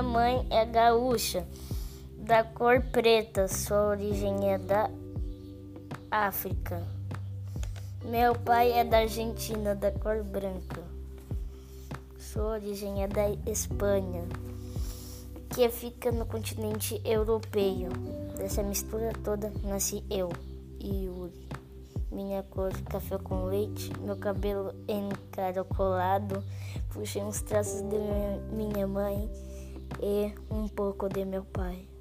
mãe é gaúcha, da cor preta. Sua origem é da África. Meu pai é da Argentina, da cor branca. Sua origem é da Espanha, que fica no continente europeu. Dessa mistura toda nasci eu, Yuri. Minha cor café com leite, meu cabelo encaracolado, puxei uns traços de minha mãe e um pouco de meu pai.